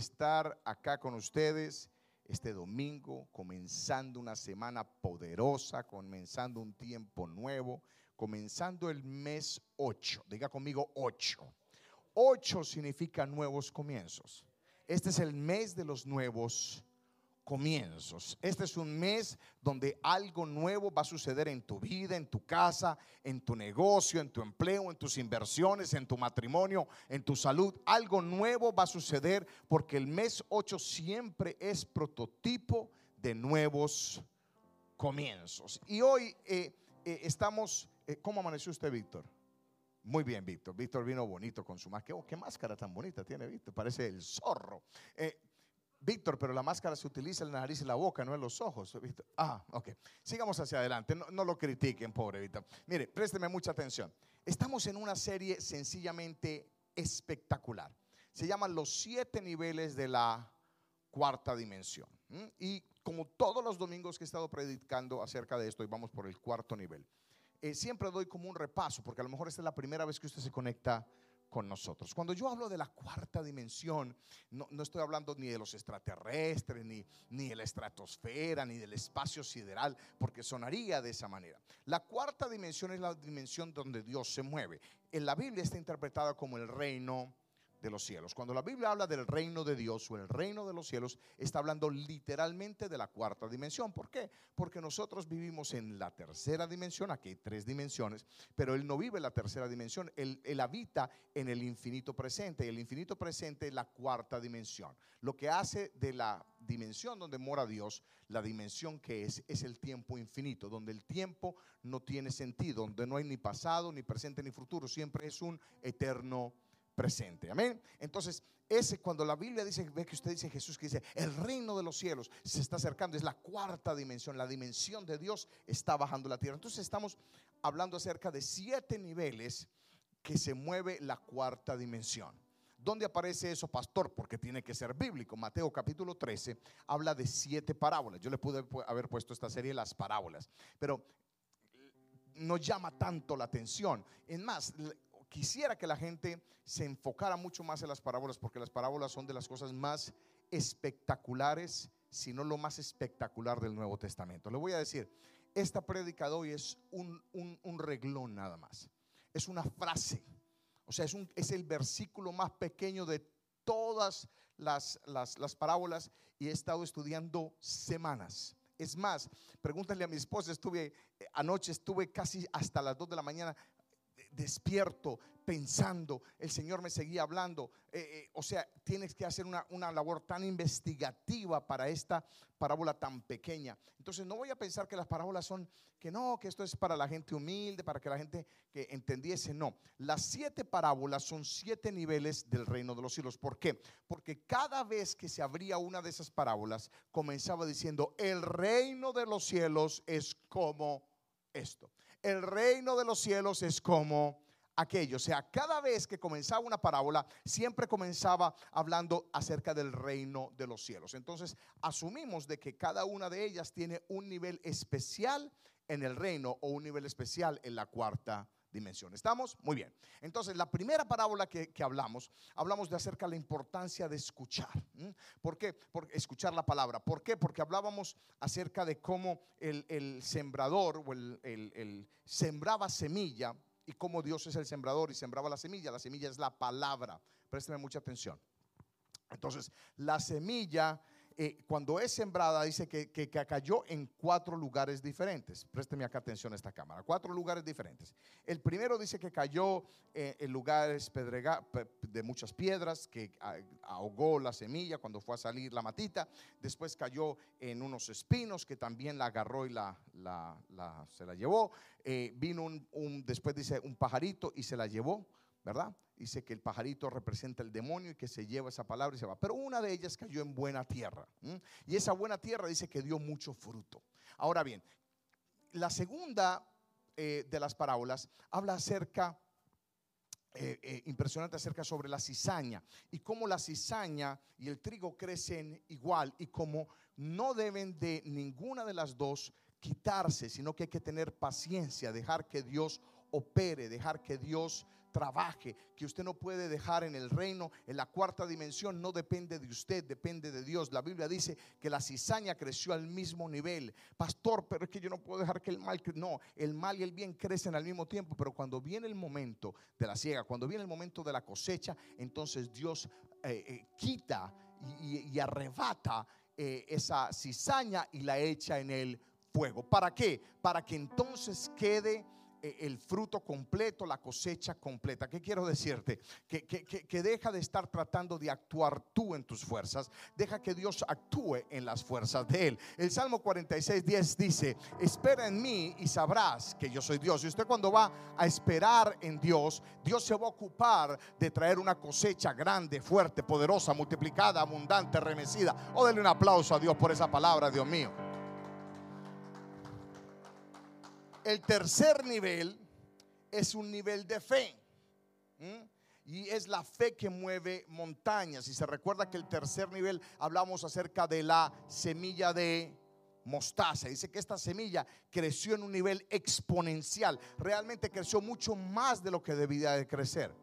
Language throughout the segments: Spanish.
estar acá con ustedes este domingo, comenzando una semana poderosa, comenzando un tiempo nuevo, comenzando el mes 8. Diga conmigo 8. 8 significa nuevos comienzos. Este es el mes de los nuevos comienzos. Este es un mes donde algo nuevo va a suceder en tu vida, en tu casa, en tu negocio, en tu empleo, en tus inversiones, en tu matrimonio, en tu salud. Algo nuevo va a suceder porque el mes 8 siempre es prototipo de nuevos comienzos. Y hoy eh, eh, estamos, eh, ¿cómo amaneció usted, Víctor? Muy bien, Víctor. Víctor vino bonito con su máscara. Oh, ¿Qué máscara tan bonita tiene Víctor? Parece el zorro. Víctor, pero la máscara se utiliza en la nariz y la boca, no en los ojos. Ah, ok. Sigamos hacia adelante. No, lo critiquen, pobre Víctor. Mire, présteme mucha atención. Estamos en una serie sencillamente espectacular. Se llaman los siete niveles de la cuarta dimensión. Y como todos los domingos que he estado predicando acerca de esto, y vamos por el cuarto nivel, eh, siempre doy como un repaso, porque a lo mejor esta es la primera vez que usted se conecta con nosotros. Cuando yo hablo de la cuarta dimensión, no, estoy hablando ni de los extraterrestres, ni, ni de la estratosfera, ni del espacio sideral, porque sonaría de esa manera. La cuarta dimensión es la dimensión donde Dios se mueve. En la Biblia está interpretada como el reino de los cielos. Cuando la Biblia habla del reino de Dios o el reino de los cielos, está hablando literalmente de la cuarta dimensión. ¿Por qué? Porque nosotros vivimos en la tercera dimensión, aquí hay tres dimensiones, pero Él no vive en la tercera dimensión, Él, él habita en el infinito presente y el infinito presente es la cuarta dimensión. Lo que hace de la dimensión donde mora Dios, la dimensión que es, es el tiempo infinito, donde el tiempo no tiene sentido, donde no hay ni pasado, ni presente, ni futuro, siempre es un eterno presente. Amén. Entonces, ese cuando la Biblia dice, ve que usted dice Jesús que dice, el reino de los cielos se está acercando, es la cuarta dimensión, la dimensión de Dios está bajando la tierra. Entonces estamos hablando acerca de siete niveles que se mueve la cuarta dimensión. ¿Dónde aparece eso, pastor? Porque tiene que ser bíblico. Mateo capítulo 13 habla de siete parábolas. Yo le pude haber puesto esta serie las parábolas, pero no llama tanto la atención. Es más, quisiera que la gente se enfocara mucho más en las parábolas, porque las parábolas son de las cosas más espectaculares, si no lo más espectacular del Nuevo Testamento. Le voy a decir, esta prédica de hoy es un, reglón nada más. Es una frase. O sea, es, un, el versículo más pequeño de todas las, las, las parábolas y he estado estudiando semanas. Es más, pregúntale a mi esposa, eh, anoche, estuve casi hasta las 2 de la mañana despierto, pensando, el Señor me seguía hablando. Eh, eh, o sea, tienes que hacer una, una, labor tan investigativa para esta parábola tan pequeña. Entonces, no voy a pensar que las parábolas son, que no, que esto es para la gente humilde, para que la gente que entendiese. No, las siete parábolas son siete niveles del reino de los cielos. ¿Por qué? Porque cada vez que se abría una de esas parábolas, comenzaba diciendo, el reino de los cielos es como esto el reino de los cielos es como aquello. O sea, cada vez que comenzaba una parábola, siempre comenzaba hablando acerca del reino de los cielos. Entonces, asumimos de que cada una de ellas tiene un nivel especial en el reino o un nivel especial en la cuarta dimensión. ¿Estamos? Muy bien. Entonces, la primera parábola que, hablamos, hablamos de acerca de la importancia de escuchar. ¿Por qué? Porque escuchar la palabra. ¿Por qué? Porque hablábamos acerca de cómo el, sembrador o el, el, sembraba semilla y cómo Dios es el sembrador y sembraba la semilla. La semilla es la palabra. Présteme mucha atención. Entonces, la semilla eh, cuando es sembrada, dice que, cayó en cuatro lugares diferentes. Présteme acá atención a esta cámara. Cuatro lugares diferentes. El primero dice que cayó eh, en lugares de muchas piedras, que ahogó la semilla cuando fue a salir la matita. Después cayó en unos espinos, que también la agarró y la, se la llevó. Eh, vino un, después dice, un pajarito y se la llevó. ¿Verdad? Dice que el pajarito representa el demonio y que se lleva esa palabra y se va. Pero una de ellas cayó en buena tierra. Y esa buena tierra dice que dio mucho fruto. Ahora bien, la segunda eh, de las parábolas habla acerca, eh, eh, impresionante acerca sobre la cizaña y cómo la cizaña y el trigo crecen igual y cómo no deben de ninguna de las dos quitarse, sino que hay que tener paciencia, dejar que Dios opere, dejar que Dios trabaje, que usted no puede dejar en el reino, en la cuarta dimensión, no depende de usted, depende de Dios. La Biblia dice que la cizaña creció al mismo nivel. Pastor, pero es que yo no puedo dejar que el mal, no, el mal y el bien crecen al mismo tiempo, pero cuando viene el momento de la siega, cuando viene el momento de la cosecha, entonces Dios eh, eh, quita y, arrebata eh, esa cizaña y la echa en el fuego. ¿Para qué? Para que entonces quede el fruto completo, la cosecha completa. ¿Qué quiero decirte? Que, que, deja de estar tratando de actuar tú en tus fuerzas, deja que Dios actúe en las fuerzas de Él. El Salmo 46, 10 dice, espera en mí y sabrás que yo soy Dios. Y usted cuando va a esperar en Dios, Dios se va a ocupar de traer una cosecha grande, fuerte, poderosa, multiplicada, abundante, remecida. O denle un aplauso a Dios por esa palabra, Dios mío. El tercer nivel es un nivel de fe. Y es la fe que mueve montañas. Y se recuerda que el tercer nivel hablamos acerca de la semilla de mostaza. Dice que esta semilla creció en un nivel exponencial. Realmente creció mucho más de lo que debía de crecer.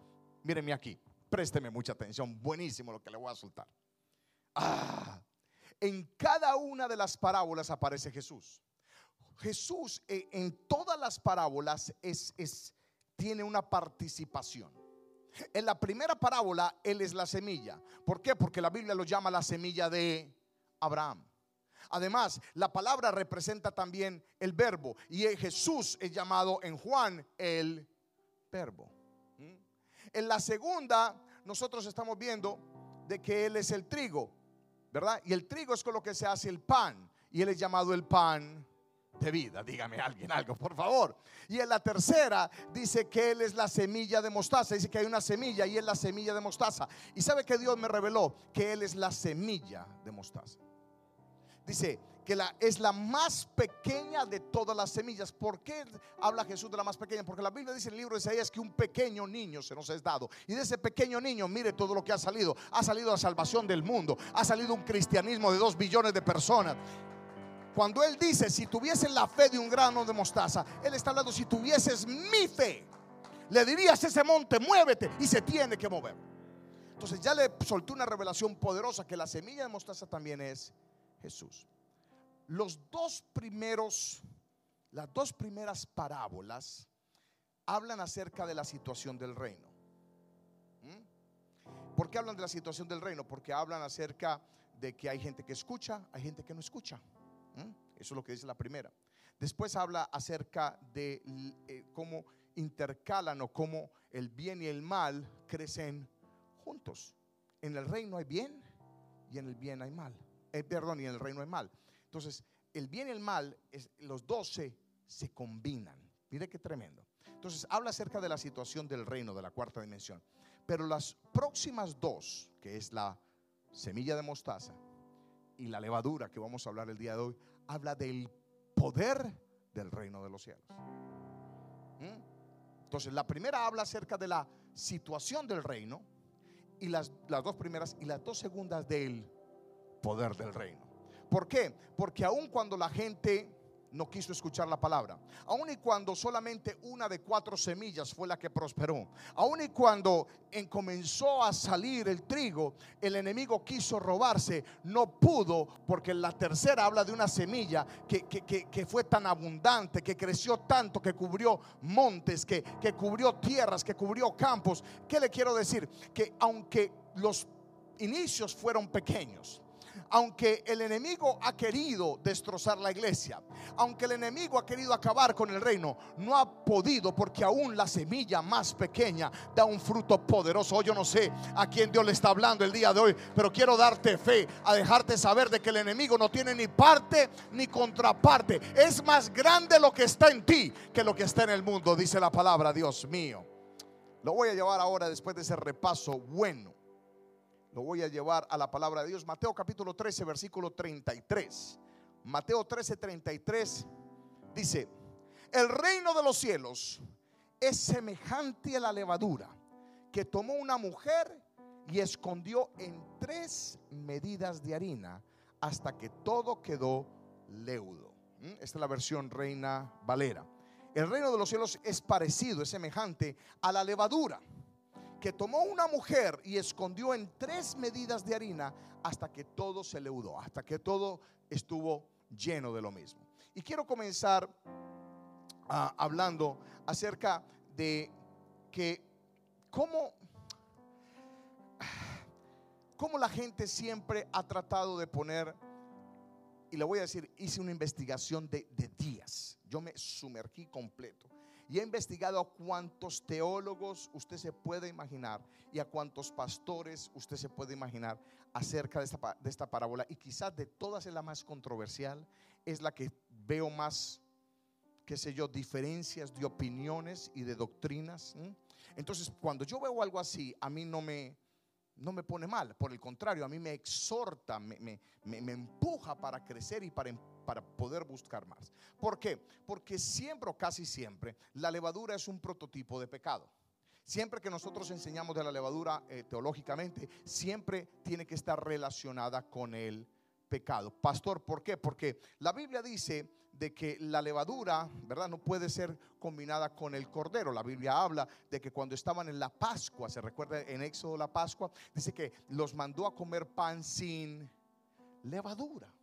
Mírenme aquí, présteme mucha atención. Buenísimo lo que le voy a soltar. Ah, en cada una de las parábolas aparece Jesús. Jesús eh, en todas las parábolas es, tiene una participación. En la primera parábola, Él es la semilla. ¿Por qué? Porque la Biblia lo llama la semilla de Abraham. Además, la palabra representa también el verbo. Y Jesús es llamado en Juan el verbo. ¿Mm? En la segunda, nosotros estamos viendo de que Él es el trigo, ¿verdad? Y el trigo es con lo que se hace el pan. Y Él es llamado el pan de vida. Dígame alguien algo, por favor. Y en la tercera dice que Él es la semilla de mostaza. Dice que hay una semilla y es la semilla de mostaza. Y sabe que Dios me reveló que Él es la semilla de mostaza. Dice que la, es la más pequeña de todas las semillas. ¿Por qué habla Jesús de la más pequeña? Porque la Biblia dice en el libro de Isaías que un pequeño niño se nos es dado. Y de ese pequeño niño, mire todo lo que ha salido. Ha salido la salvación del mundo. Ha salido un cristianismo de dos billones de personas. Cuando Él dice, si tuvieses la fe de un grano de mostaza, Él está hablando, si tuvieses mi fe, le dirías a ese monte, muévete, y se tiene que mover. Entonces ya le soltó una revelación poderosa que la semilla de mostaza también es Jesús. Los dos primeros, las dos primeras parábolas hablan acerca de la situación del reino. ¿Mm? ¿Por qué hablan de la situación del reino? Porque hablan acerca de que hay gente que escucha, hay gente que no escucha. ¿Mm? Eso es lo que dice la primera. Después habla acerca de eh, cómo intercalan o cómo el bien y el mal crecen juntos. En el reino hay bien y en el bien hay mal. Eh, perdón, y en el reino hay mal. Entonces, el bien y el mal, los dos se, se combinan. Mire qué tremendo. Entonces, habla acerca de la situación del reino de la cuarta dimensión. Pero las próximas dos, que es la semilla de mostaza y la levadura que vamos a hablar el día de hoy, habla del poder del reino de los cielos. ¿Mm? Entonces, la primera habla acerca de la situación del reino y las, las dos primeras y las dos segundas del poder del reino. ¿Por qué? Porque aun cuando la gente no quiso escuchar la palabra. Aun y cuando solamente una de cuatro semillas fue la que prosperó. Aun y cuando en comenzó a salir el trigo, el enemigo quiso robarse. No pudo porque la tercera habla de una semilla que, que, fue tan abundante, que creció tanto, que cubrió montes, que, que cubrió tierras, que cubrió campos. ¿Qué le quiero decir? Que aunque los inicios fueron pequeños, aunque el enemigo ha querido destrozar la iglesia, aunque el enemigo ha querido acabar con el reino, no ha podido porque aún la semilla más pequeña da un fruto poderoso. yo no sé a quién Dios le está hablando el día de hoy, pero quiero darte fe, a dejarte saber de que el enemigo no tiene ni parte ni contraparte. Es más grande lo que está en ti que lo que está en el mundo, dice la palabra, Dios mío. Lo voy a llevar ahora después de ese repaso bueno lo voy a llevar a la palabra de Dios. Mateo capítulo 13, versículo 33. Mateo 13, 33 dice, el reino de los cielos es semejante a la levadura que tomó una mujer y escondió en tres medidas de harina hasta que todo quedó leudo. ¿Mm? Esta es la versión Reina Valera. El reino de los cielos es parecido, es semejante a la levadura que tomó una mujer y escondió en tres medidas de harina hasta que todo se leudó, hasta que todo estuvo lleno de lo mismo. Y quiero comenzar ah, hablando acerca de que cómo, cómo la gente siempre ha tratado de poner, y le voy a decir, hice una investigación de, de días, yo me sumergí completo y he investigado a cuántos teólogos usted se puede imaginar y a cuántos pastores usted se puede imaginar acerca de esta, de esta parábola. Y quizás de todas es la más controversial, es la que veo más, qué sé yo, diferencias de opiniones y de doctrinas. Entonces, cuando yo veo algo así, a mí no me, no me pone mal. Por el contrario, a mí me exhorta, me, me, me empuja para crecer y para para poder buscar más. ¿Por qué? Porque siempre o casi siempre la levadura es un prototipo de pecado. Siempre que nosotros enseñamos de la levadura eh, teológicamente, siempre tiene que estar relacionada con el pecado. Pastor, ¿por qué? Porque la Biblia dice de que la levadura, ¿verdad? No puede ser combinada con el cordero. La Biblia habla de que cuando estaban en la Pascua, se recuerda en Éxodo la Pascua, dice que los mandó a comer pan sin levadura.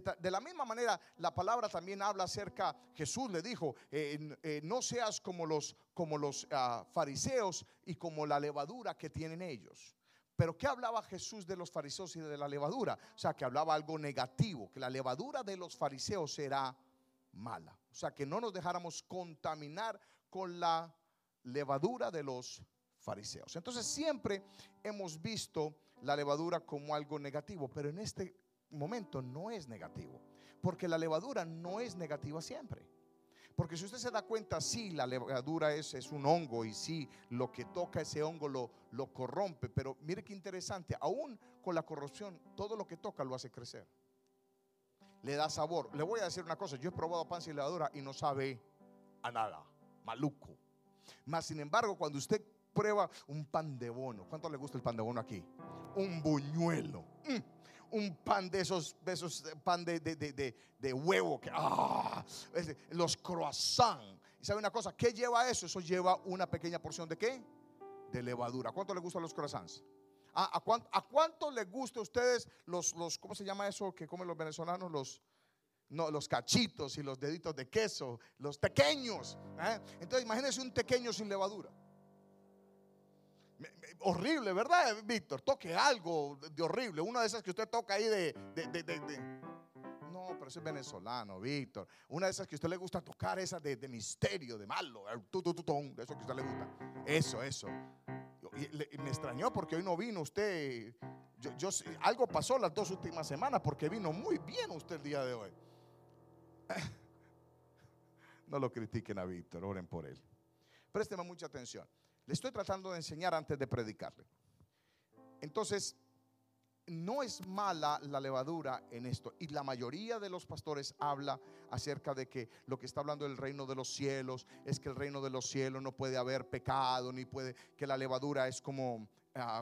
De, la misma manera, la palabra también habla acerca, Jesús le dijo, eh, eh, no seas como los, como los ah, fariseos y como la levadura que tienen ellos. Pero ¿qué hablaba Jesús de los fariseos y de la levadura? O sea, que hablaba algo negativo, que la levadura de los fariseos era mala. O sea, que no nos dejáramos contaminar con la levadura de los fariseos. Entonces siempre hemos visto la levadura como algo negativo, pero en este momento no es negativo. Porque la levadura no es negativa siempre. Porque si usted se da cuenta, sí, la levadura es, es un hongo y sí, lo que toca ese hongo lo, lo corrompe. Pero mire qué interesante, aún con la corrupción, todo lo que toca lo hace crecer. Le da sabor. Le voy a decir una cosa, yo he probado pan sin levadura y no sabe a nada, maluco. Más sin embargo, cuando usted prueba un pan de bono, ¿cuánto le gusta el pan de bono aquí? Un buñuelo. Mm un pan de esos, de esos eh, pan de, de, huevo, que, ah, los croissants. ¿Y sabe una cosa? ¿Qué lleva eso? Eso lleva una pequeña porción de qué? De levadura. ¿Cuánto le gustan los croissants? Ah, ¿A, cuánto, ¿A cuánto gusta a ustedes los, los, ¿cómo se llama eso que comen los venezolanos? Los, no, los cachitos y los deditos de queso, los pequeños. ¿eh? Entonces imagínense un pequeño sin levadura horrible, ¿verdad, Víctor? Toque algo de horrible. Una de esas que usted toca ahí de, No, pero ese es venezolano, Víctor. Una de esas que a usted le gusta tocar, esa de, misterio, de malo, tu, de eso que a usted le gusta. Eso, eso. Y me extrañó porque hoy no vino usted. Yo, algo pasó las dos últimas semanas porque vino muy bien usted el día de hoy. No lo critiquen a Víctor, oren por él. Présteme mucha atención. Le estoy tratando de enseñar antes de predicarle. Entonces, no es mala la levadura en esto. Y la mayoría de los pastores habla acerca de que lo que está hablando del reino de los cielos es que el reino de los cielos no puede haber pecado, ni puede, que la levadura es como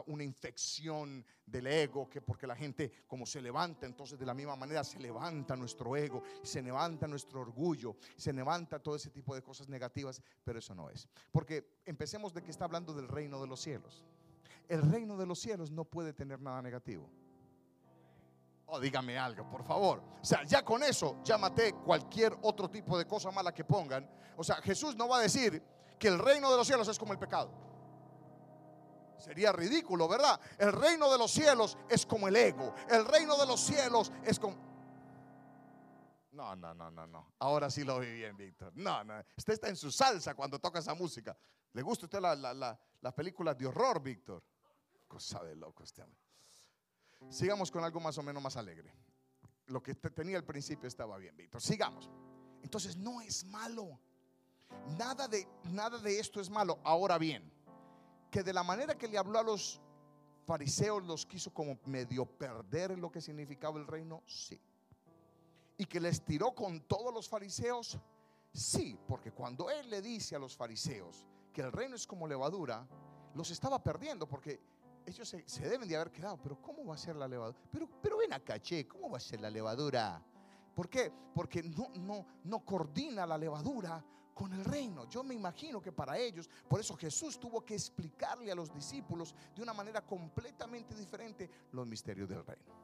una infección del ego, que porque la gente como se levanta, entonces de la misma manera se levanta nuestro ego, se levanta nuestro orgullo, se levanta todo ese tipo de cosas negativas, pero eso no es. Porque empecemos de que está hablando del reino de los cielos. El reino de los cielos no puede tener nada negativo. Oh, dígame algo, por favor. O sea, ya con eso ya maté cualquier otro tipo de cosa mala que pongan. O sea, Jesús no va a decir que el reino de los cielos es como el pecado. Sería ridículo, ¿verdad? El reino de los cielos es como el ego. El reino de los cielos es como... No, no, no, no, no. Ahora sí lo vi bien, Víctor. No, no. Usted está en su salsa cuando toca esa música. ¿Le gusta a usted la, las películas de horror, Víctor? Cosa de loco este hombre. Sigamos con algo más o menos más alegre. Lo que tenía al principio estaba bien, Víctor. Sigamos. Entonces no es malo. Nada de, nada de esto es malo. Ahora bien, que de la manera que le habló a los fariseos los quiso como medio perder lo que significaba el reino, sí. Y que les tiró con todos los fariseos, sí, porque cuando él le dice a los fariseos que el reino es como levadura, los estaba perdiendo porque ellos se, deben de haber quedado, pero ¿cómo va a ser la levadura? Pero, pero ven acá, che, ¿cómo va a ser la levadura? ¿Por qué? Porque no, no, no coordina la levadura con el reino. Yo me imagino que para ellos, por eso Jesús tuvo que explicarle a los discípulos de una manera completamente diferente los misterios del reino.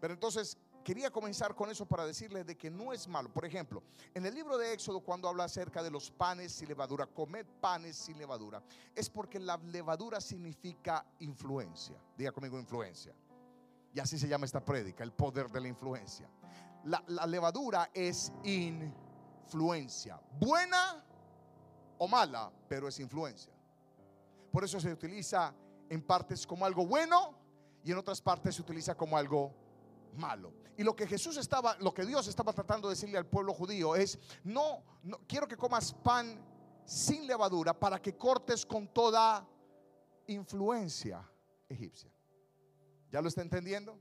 Pero entonces quería comenzar con eso para decirles de que no es malo. Por ejemplo, en el libro de Éxodo cuando habla acerca de los panes sin levadura, comed panes sin levadura, es porque la levadura significa influencia. Diga conmigo influencia. Y así se llama esta prédica, el poder de la influencia. La, la levadura es influencia buena o mala, pero es influencia. Por eso se utiliza en partes como algo bueno y en otras partes se utiliza como algo malo. Y lo que Jesús estaba, lo que Dios estaba tratando de decirle al pueblo judío es, no, no quiero que comas pan sin levadura para que cortes con toda influencia egipcia. ¿Ya lo está entendiendo?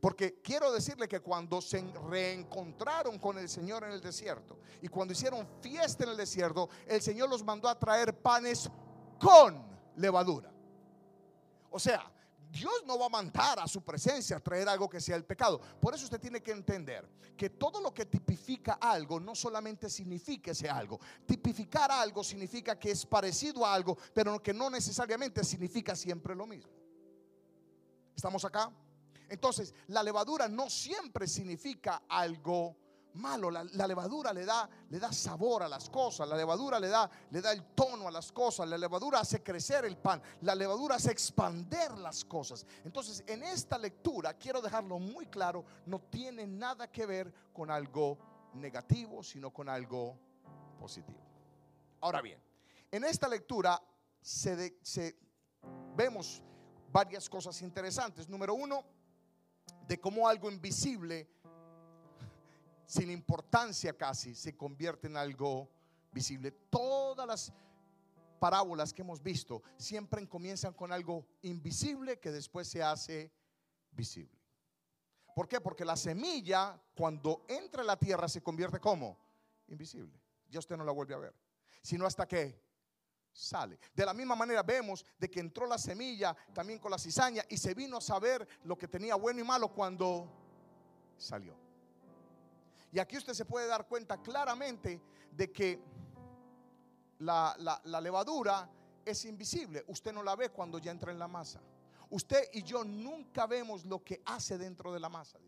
Porque quiero decirle que cuando se reencontraron con el Señor en el desierto y cuando hicieron fiesta en el desierto, el Señor los mandó a traer panes con levadura. O sea, Dios no va a mandar a su presencia a traer algo que sea el pecado. Por eso usted tiene que entender que todo lo que tipifica algo no solamente significa ese algo. Tipificar algo significa que es parecido a algo, pero que no necesariamente significa siempre lo mismo. ¿Estamos acá? Entonces, la levadura no siempre significa algo malo. La, levadura le da, le da sabor a las cosas. La levadura le da, le da el tono a las cosas. La levadura hace crecer el pan. La levadura hace expander las cosas. Entonces, en esta lectura, quiero dejarlo muy claro, no tiene nada que ver con algo negativo, sino con algo positivo. Ahora bien, en esta lectura se, se vemos varias cosas interesantes. Número uno, de cómo algo invisible, sin importancia casi, se convierte en algo visible. Todas las parábolas que hemos visto siempre comienzan con algo invisible que después se hace visible. ¿Por qué? Porque la semilla cuando entra en la tierra se convierte como invisible. Ya usted no la vuelve a ver. Sino hasta que sale. De la misma manera vemos de que entró la semilla también con la cizaña y se vino a saber lo que tenía bueno y malo cuando salió. Y aquí usted se puede dar cuenta claramente de que la, levadura es invisible. Usted no la ve cuando ya entra en la masa. Usted y yo nunca vemos lo que hace dentro de la masa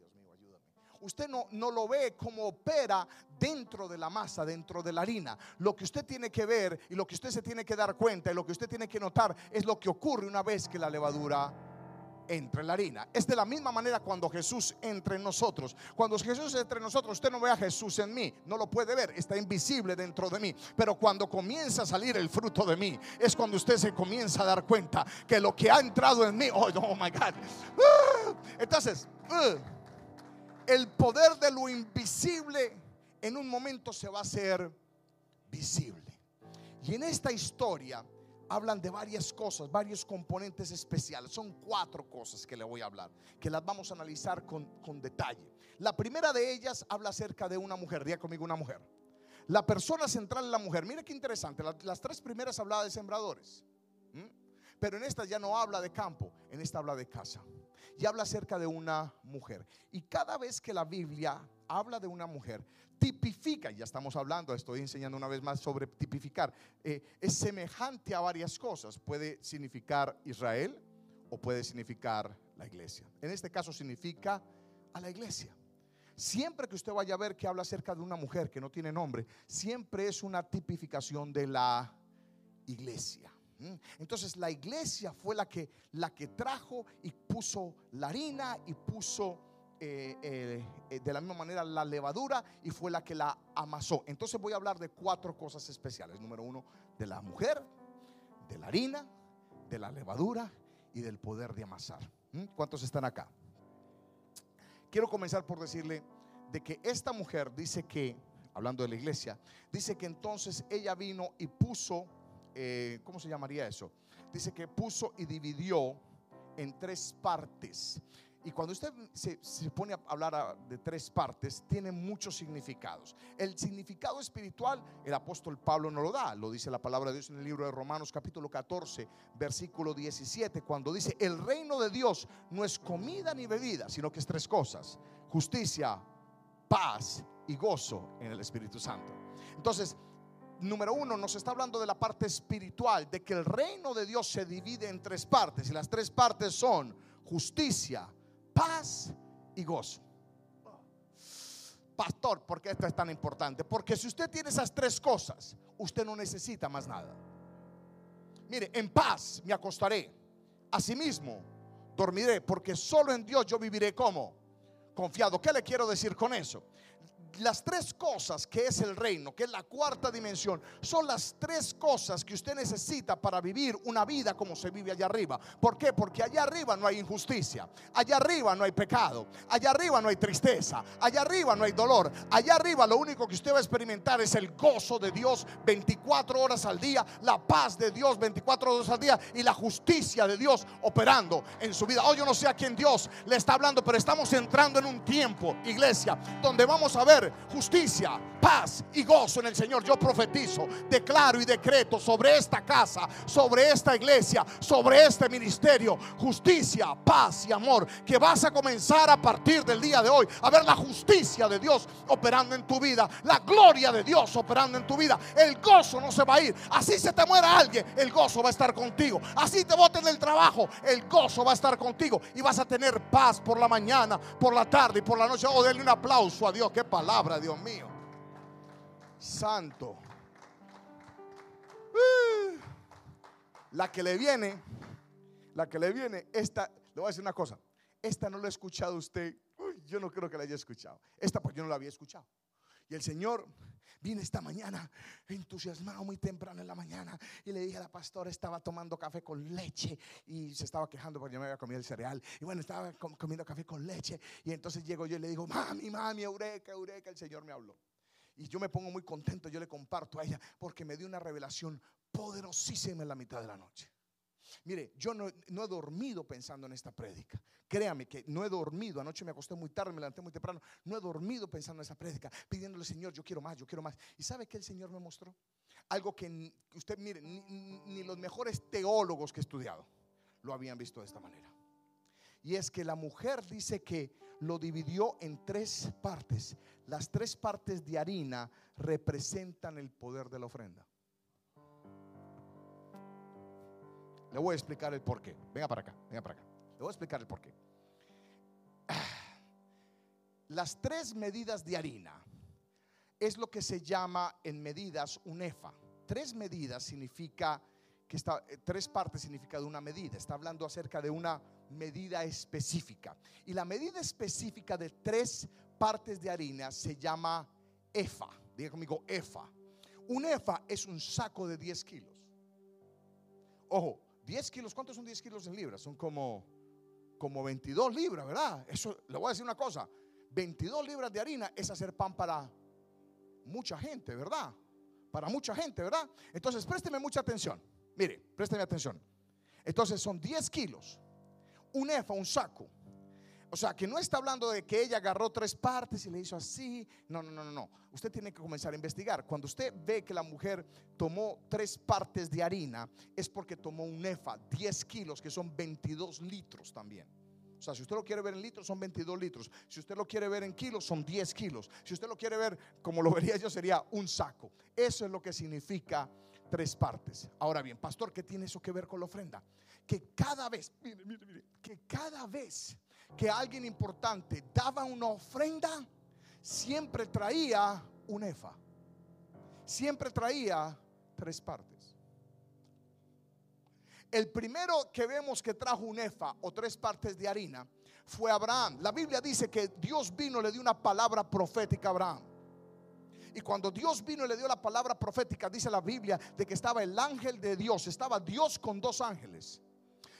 usted no, no lo ve como opera dentro de la masa, dentro de la harina. Lo que usted tiene que ver y lo que usted se tiene que dar cuenta y lo que usted tiene que notar es lo que ocurre una vez que la levadura entra en la harina. Es de la misma manera cuando Jesús entra en nosotros. Cuando Jesús entra en nosotros, usted no ve a Jesús en mí, no lo puede ver, está invisible dentro de mí. Pero cuando comienza a salir el fruto de mí, es cuando usted se comienza a dar cuenta que lo que ha entrado en mí, oh, oh my God. ¡Ah! Entonces, ¡ah! el poder de lo invisible en un momento se va a hacer visible. Y en esta historia hablan de varias cosas, varios componentes especiales. Son cuatro cosas que le voy a hablar, que las vamos a analizar con, detalle. La primera de ellas habla acerca de una mujer, diga conmigo una mujer. La persona central es la mujer. Mire qué interesante, las, tres primeras hablaba de sembradores, pero en esta ya no habla de campo, en esta habla de casa y habla acerca de una mujer. Y cada vez que la Biblia habla de una mujer, tipifica, ya estamos hablando, estoy enseñando una vez más sobre tipificar, eh, es semejante a varias cosas. Puede significar Israel o puede significar la iglesia. En este caso significa a la iglesia. Siempre que usted vaya a ver que habla acerca de una mujer que no tiene nombre, siempre es una tipificación de la iglesia. Entonces la iglesia fue la que, la que trajo y puso la harina y puso eh, eh, de la misma manera la levadura y fue la que la amasó. Entonces voy a hablar de cuatro cosas especiales. Número uno, de la mujer, de la harina, de la levadura y del poder de amasar. ¿Cuántos están acá? Quiero comenzar por decirle de que esta mujer dice que, hablando de la iglesia, dice que entonces ella vino y puso eh, ¿cómo se llamaría eso? Dice que puso y dividió en tres partes. Y cuando usted se, pone a hablar de tres partes, tiene muchos significados. El significado espiritual, el apóstol Pablo no lo da, lo dice la palabra de Dios en el libro de Romanos capítulo 14, versículo 17, cuando dice, el reino de Dios no es comida ni bebida, sino que es tres cosas, justicia, paz y gozo en el Espíritu Santo. Entonces, número uno, nos está hablando de la parte espiritual, de que el reino de Dios se divide en tres partes y las tres partes son justicia, paz y gozo. Pastor, ¿por qué esto es tan importante? Porque si usted tiene esas tres cosas, usted no necesita más nada. Mire, en paz me acostaré. Asimismo, dormiré, porque solo en Dios yo viviré como confiado. ¿Qué le quiero decir con eso? Las tres cosas que es el reino, que es la cuarta dimensión, son las tres cosas que usted necesita para vivir una vida como se vive allá arriba. ¿Por qué? Porque allá arriba no hay injusticia, allá arriba no hay pecado, allá arriba no hay tristeza, allá arriba no hay dolor, allá arriba lo único que usted va a experimentar es el gozo de Dios 24 horas al día, la paz de Dios 24 horas al día y la justicia de Dios operando en su vida. Oh, yo no sé a quién Dios le está hablando, pero estamos entrando en un tiempo, iglesia, donde vamos a ver justicia, paz y gozo en el Señor. Yo profetizo, declaro y decreto sobre esta casa, sobre esta iglesia, sobre este ministerio, justicia, paz y amor, que vas a comenzar a partir del día de hoy a ver la justicia de Dios operando en tu vida, la gloria de Dios operando en tu vida. El gozo no se va a ir. Así se te muera alguien, el gozo va a estar contigo. Así te boten el trabajo, el gozo va a estar contigo y vas a tener paz por la mañana, por la tarde y por la noche. Oh, denle un aplauso a Dios, qué palabra Dios mío. Santo. Uh. La que le viene, la que le viene, esta, le voy a decir una cosa, esta no la ha escuchado usted, yo no creo que la haya escuchado, esta pues yo no la había escuchado. Y el Señor vine esta mañana entusiasmado muy temprano en la mañana y le dije a la pastora, estaba tomando café con leche y se estaba quejando porque yo me había comido el cereal. Y bueno, estaba comiendo café con leche y entonces llego yo y le digo, mami, mami, eureka, eureka, el Señor me habló. Y yo me pongo muy contento, yo le comparto a ella porque me dio una revelación poderosísima en la mitad de la noche. Mire, yo no, he dormido pensando en esta prédica. Créame que no he dormido. Anoche me acosté muy tarde, me levanté muy temprano. No he dormido pensando en esa prédica, pidiéndole, Señor, yo quiero más, yo quiero más. ¿Y sabe que el Señor me mostró? Algo que usted, mire, ni, los mejores teólogos que he estudiado lo habían visto de esta manera. Y es que la mujer dice que lo dividió en tres partes. Las tres partes de harina representan el poder de la ofrenda. Le voy a explicar el porqué. Venga para acá, venga para acá. Le voy a explicar el porqué. Las tres medidas de harina es lo que se llama en medidas un EFA. Tres medidas significa que está, eh, tres partes significa de una medida. Está hablando acerca de una medida específica. Y la medida específica de tres partes de harina se llama EFA. Diga conmigo, EFA. Un EFA es un saco de 10 kilos. Ojo, 10 kilos, ¿cuántos son 10 kilos en libras? Son como, como 22 libras, ¿verdad? Eso, le voy a decir una cosa, 22 libras de harina es hacer pan para mucha gente, ¿verdad? Para mucha gente, ¿verdad? Entonces, présteme mucha atención. Mire, présteme atención. Entonces, son 10 kilos, un EFA, un saco o sea, que no está hablando de que ella agarró tres partes y le hizo así. No, no, no, no. Usted tiene que comenzar a investigar. Cuando usted ve que la mujer tomó tres partes de harina, es porque tomó un EFA, 10 kilos, que son 22 litros también. O sea, si usted lo quiere ver en litros, son 22 litros. Si usted lo quiere ver en kilos, son 10 kilos. Si usted lo quiere ver como lo vería yo, sería un saco. Eso es lo que significa tres partes. Ahora bien, pastor, ¿qué tiene eso que ver con la ofrenda? Que cada vez, mire, mire, mire, que cada vez que alguien importante daba una ofrenda, siempre traía un efa. Siempre traía tres partes. El primero que vemos que trajo un efa o tres partes de harina fue Abraham. La Biblia dice que Dios vino le dio una palabra profética a Abraham. Y cuando Dios vino y le dio la palabra profética, dice la Biblia de que estaba el ángel de Dios, estaba Dios con dos ángeles.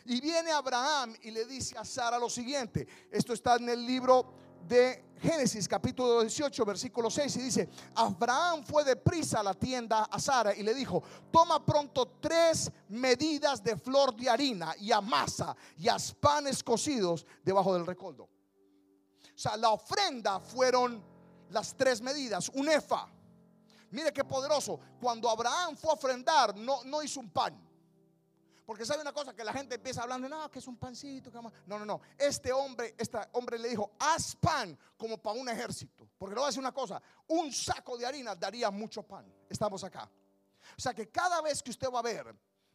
Y viene Abraham y le dice a Sara lo siguiente. Esto está en el libro de Génesis capítulo 18 versículo 6 y dice, Abraham fue de prisa a la tienda a Sara y le dijo, toma pronto tres medidas de flor de harina y amasa y haz panes cocidos debajo del recoldo. O sea, la ofrenda fueron las tres medidas, un efa. Mire qué poderoso, cuando Abraham fue a ofrendar no, no hizo un pan. Porque sabe una cosa que la gente empieza hablando, no, que es un pancito. No, no, no. Este hombre, este hombre le dijo, haz pan como para un ejército. Porque le voy a decir una cosa, un saco de harina daría mucho pan. Estamos acá. O sea que cada vez que usted va a ver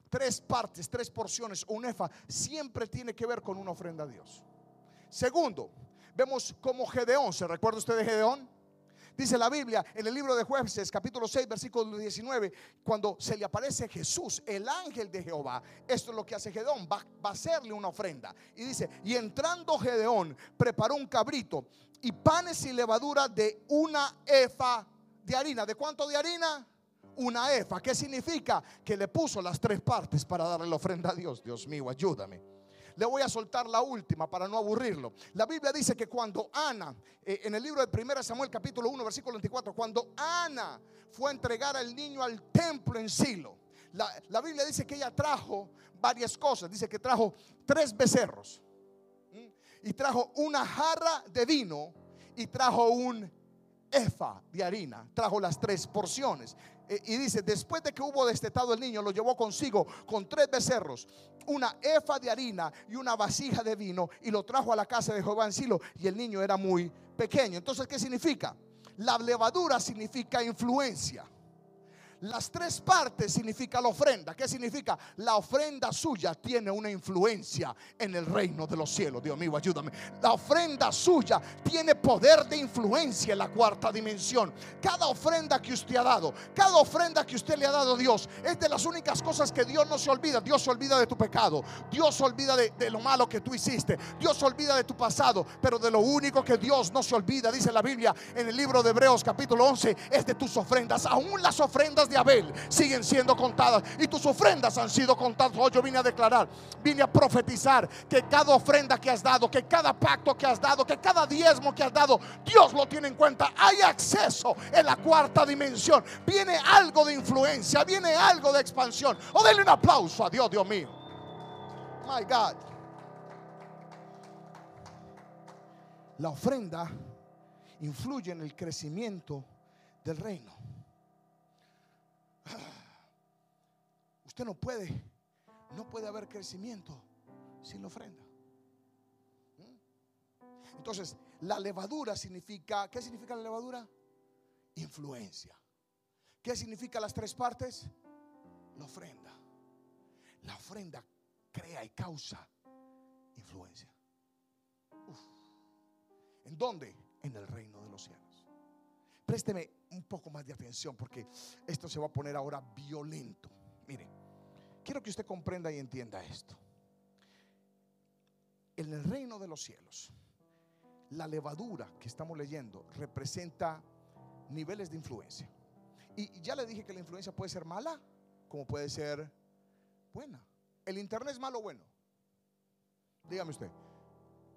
tres partes, tres porciones, un efa, siempre tiene que ver con una ofrenda a Dios. Segundo, vemos como Gedeón, ¿se recuerda usted de Gedeón? Dice la Biblia en el libro de Jueces, capítulo 6, versículo 19, cuando se le aparece Jesús, el ángel de Jehová, esto es lo que hace Gedeón, va, va a hacerle una ofrenda. Y dice, y entrando Gedeón, preparó un cabrito y panes y levadura de una efa de harina. ¿De cuánto de harina? Una efa. ¿Qué significa? Que le puso las tres partes para darle la ofrenda a Dios. Dios mío, ayúdame. Le voy a soltar la última para no aburrirlo. La Biblia dice que cuando Ana, eh, en el libro de 1 Samuel capítulo 1, versículo 24, cuando Ana fue a entregar al niño al templo en Silo, la, la Biblia dice que ella trajo varias cosas. Dice que trajo tres becerros y trajo una jarra de vino y trajo un efa de harina. Trajo las tres porciones. Y dice, después de que hubo destetado el niño, lo llevó consigo con tres becerros, una efa de harina y una vasija de vino, y lo trajo a la casa de Jehová en Silo, y el niño era muy pequeño. Entonces, ¿qué significa? La levadura significa influencia. Las tres partes significa la ofrenda. ¿Qué significa? La ofrenda suya tiene una influencia en el reino de los cielos. Dios mío, ayúdame. La ofrenda suya tiene poder de influencia en la cuarta dimensión. Cada ofrenda que usted ha dado, cada ofrenda que usted le ha dado a Dios, es de las únicas cosas que Dios no se olvida. Dios se olvida de tu pecado. Dios se olvida de, de lo malo que tú hiciste. Dios se olvida de tu pasado. Pero de lo único que Dios no se olvida, dice la Biblia en el libro de Hebreos capítulo 11, es de tus ofrendas. Aún las ofrendas de Abel siguen siendo contadas y tus ofrendas han sido contadas. Hoy yo vine a declarar, vine a profetizar que cada ofrenda que has dado, que cada pacto que has dado, que cada diezmo que has dado, Dios lo tiene en cuenta. Hay acceso en la cuarta dimensión. Viene algo de influencia, viene algo de expansión. O denle un aplauso a Dios, Dios mío. My God. La ofrenda influye en el crecimiento del reino. Usted no puede, no puede haber crecimiento sin la ofrenda. ¿Mm? Entonces, la levadura significa, ¿qué significa la levadura? Influencia. ¿Qué significa las tres partes? La ofrenda. La ofrenda crea y causa influencia. ¿En dónde? En el reino de los cielos. Présteme un poco más de atención porque esto se va a poner ahora violento. Mire, quiero que usted comprenda y entienda esto. En el reino de los cielos, la levadura que estamos leyendo representa niveles de influencia. Y ya le dije que la influencia puede ser mala como puede ser buena. ¿El internet es malo o bueno? Dígame usted.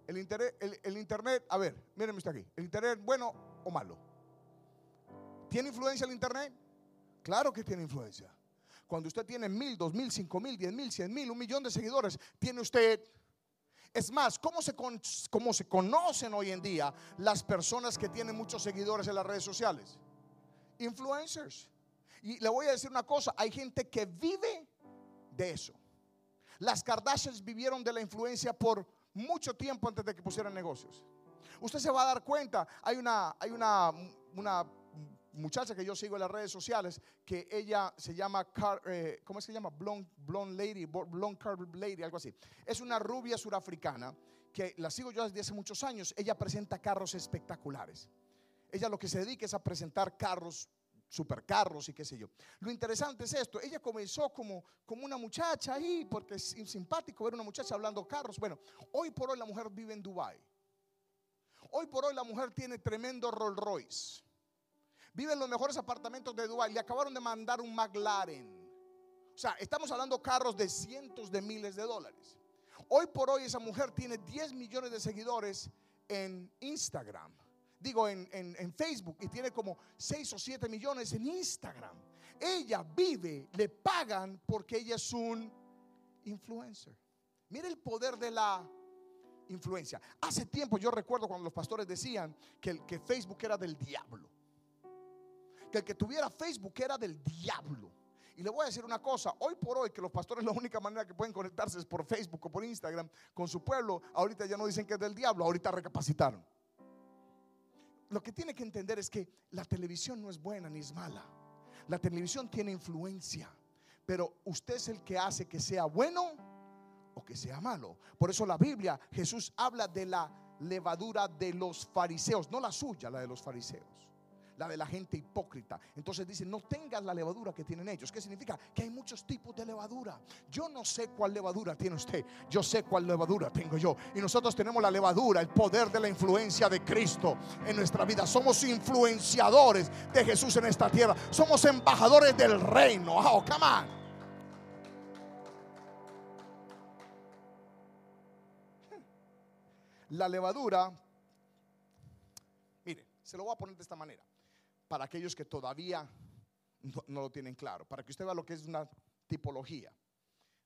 El internet, el, internet, a ver, mírenme usted aquí. ¿El internet bueno o malo? ¿Tiene influencia el Internet? Claro que tiene influencia. Cuando usted tiene mil, dos mil, cinco mil, diez mil, cien mil, un millón de seguidores, tiene usted... Es más, ¿cómo se, ¿cómo se conocen hoy en día las personas que tienen muchos seguidores en las redes sociales? Influencers. Y le voy a decir una cosa, hay gente que vive de eso. Las Kardashians vivieron de la influencia por mucho tiempo antes de que pusieran negocios. Usted se va a dar cuenta, hay una, hay una, una muchacha que yo sigo en las redes sociales, que ella se llama, eh, ¿cómo es que se llama? Blonde, blonde Lady, Blonde Car Lady, algo así. Es una rubia surafricana que la sigo yo desde hace muchos años. Ella presenta carros espectaculares. Ella lo que se dedica es a presentar carros supercarros y qué sé yo. Lo interesante es esto, ella comenzó como, como una muchacha ahí, porque es simpático ver una muchacha hablando carros. Bueno, hoy por hoy la mujer vive en Dubai. Hoy por hoy la mujer tiene tremendo Rolls Royce. Vive en los mejores apartamentos de Dubái. Le acabaron de mandar un McLaren. O sea, estamos hablando carros de cientos de miles de dólares. Hoy por hoy esa mujer tiene 10 millones de seguidores en Instagram. Digo, en, en, Facebook. Y tiene como 6 o 7 millones en Instagram. Ella vive, le pagan porque ella es un influencer. Mire el poder de la influencia. Hace tiempo yo recuerdo cuando los pastores decían que, que Facebook era del diablo que el que tuviera Facebook era del diablo. Y le voy a decir una cosa, hoy por hoy que los pastores la única manera que pueden conectarse es por Facebook o por Instagram con su pueblo, ahorita ya no dicen que es del diablo, ahorita recapacitaron. Lo que tiene que entender es que la televisión no es buena ni es mala. La televisión tiene influencia, pero usted es el que hace que sea bueno o que sea malo. Por eso la Biblia, Jesús habla de la levadura de los fariseos, no la suya, la de los fariseos la de la gente hipócrita. Entonces dice, no tengas la levadura que tienen ellos. ¿Qué significa? Que hay muchos tipos de levadura. Yo no sé cuál levadura tiene usted. Yo sé cuál levadura tengo yo. Y nosotros tenemos la levadura, el poder de la influencia de Cristo en nuestra vida. Somos influenciadores de Jesús en esta tierra. Somos embajadores del reino. Oh, come on. La levadura, mire, se lo voy a poner de esta manera para aquellos que todavía no, lo tienen claro, para que usted vea lo que es una tipología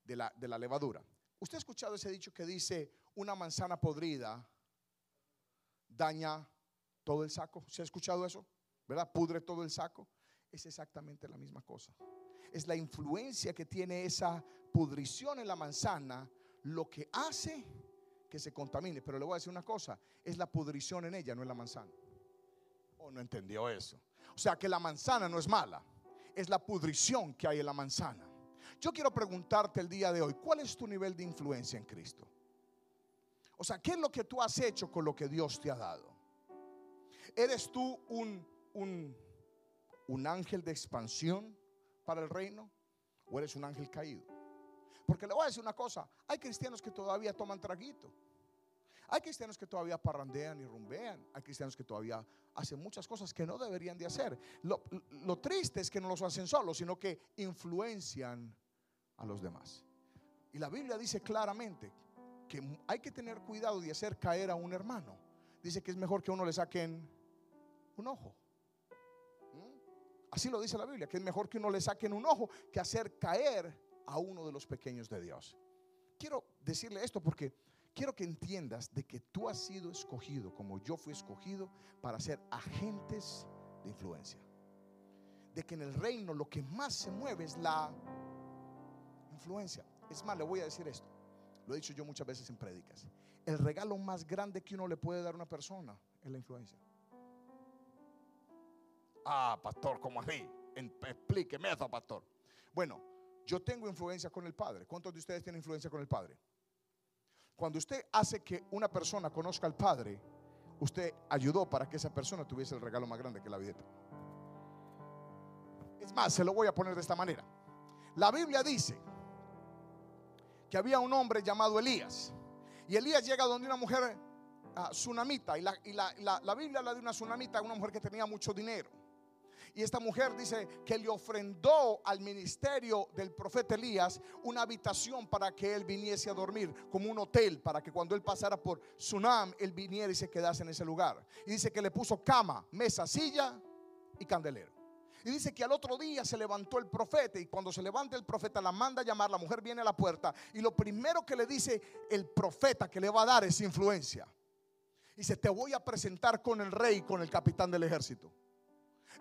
de la, levadura. ¿Usted ha escuchado ese dicho que dice una manzana podrida daña todo el saco? ¿Se ha escuchado eso? ¿Verdad? Pudre todo el saco. Es exactamente la misma cosa. Es la influencia que tiene esa pudrición en la manzana lo que hace que se contamine. Pero le voy a decir una cosa, es la pudrición en ella, no en la manzana. ¿O no entendió eso? O sea que la manzana no es mala, es la pudrición que hay en la manzana. Yo quiero preguntarte el día de hoy, ¿cuál es tu nivel de influencia en Cristo? O sea, ¿qué es lo que tú has hecho con lo que Dios te ha dado? ¿Eres tú un, un, un ángel de expansión para el reino o eres un ángel caído? Porque le voy a decir una cosa, hay cristianos que todavía toman traguito. Hay cristianos que todavía parrandean y rumbean. Hay cristianos que todavía hacen muchas cosas que no deberían de hacer. Lo, triste es que no los hacen solos, sino que influencian a los demás. Y la Biblia dice claramente que hay que tener cuidado de hacer caer a un hermano. Dice que es mejor que uno le saquen un ojo. ¿Mm? Así lo dice la Biblia, que es mejor que uno le saquen un ojo que hacer caer a uno de los pequeños de Dios. Quiero decirle esto porque quiero que entiendas de que tú has sido escogido, como yo fui escogido, para ser agentes de influencia. De que en el reino lo que más se mueve es la influencia. Es más, le voy a decir esto. Lo he dicho yo muchas veces en prédicas. El regalo más grande que uno le puede dar a una persona es la influencia. Ah, pastor, ¿cómo así? Explíqueme eso, pastor. Bueno, yo tengo influencia con el Padre. ¿Cuántos de ustedes tienen influencia con el Padre? Cuando usted hace que una persona conozca al Padre, usted ayudó para que esa persona tuviese el regalo más grande que la vida. Es más, se lo voy a poner de esta manera. La Biblia dice que había un hombre llamado Elías. Y Elías llega donde una mujer uh, tsunamita. Y, la, y la, la Biblia habla de una tsunamita, una mujer que tenía mucho dinero. Y esta mujer dice que le ofrendó al ministerio del profeta Elías una habitación para que él viniese a dormir, como un hotel, para que cuando él pasara por Sunam, él viniera y se quedase en ese lugar. Y dice que le puso cama, mesa, silla y candelero. Y dice que al otro día se levantó el profeta y cuando se levanta el profeta la manda a llamar, la mujer viene a la puerta y lo primero que le dice el profeta que le va a dar es influencia. Dice, te voy a presentar con el rey, con el capitán del ejército.